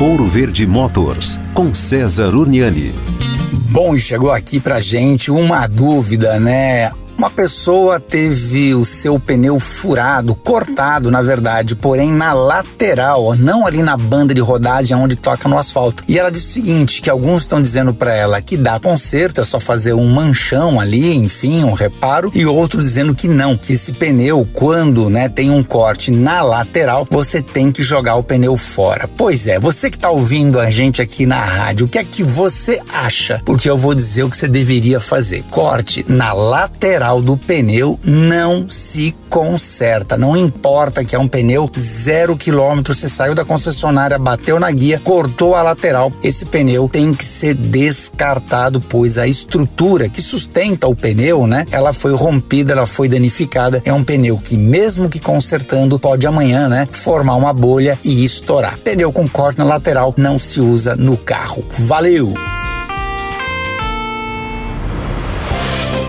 Ouro Verde Motors, com César Urniani. Bom, chegou aqui pra gente uma dúvida, né? Uma pessoa teve o seu pneu furado, cortado, na verdade, porém na lateral, não ali na banda de rodagem onde toca no asfalto. E ela disse o seguinte: que alguns estão dizendo para ela que dá conserto, é só fazer um manchão ali, enfim, um reparo, e outros dizendo que não, que esse pneu, quando né, tem um corte na lateral, você tem que jogar o pneu fora. Pois é, você que está ouvindo a gente aqui na rádio, o que é que você acha? Porque eu vou dizer o que você deveria fazer. Corte na lateral lateral do pneu não se conserta. Não importa que é um pneu zero quilômetro, você saiu da concessionária, bateu na guia, cortou a lateral. Esse pneu tem que ser descartado, pois a estrutura que sustenta o pneu, né? Ela foi rompida, ela foi danificada. É um pneu que, mesmo que consertando, pode amanhã, né? Formar uma bolha e estourar. Pneu com corte na lateral não se usa no carro. Valeu!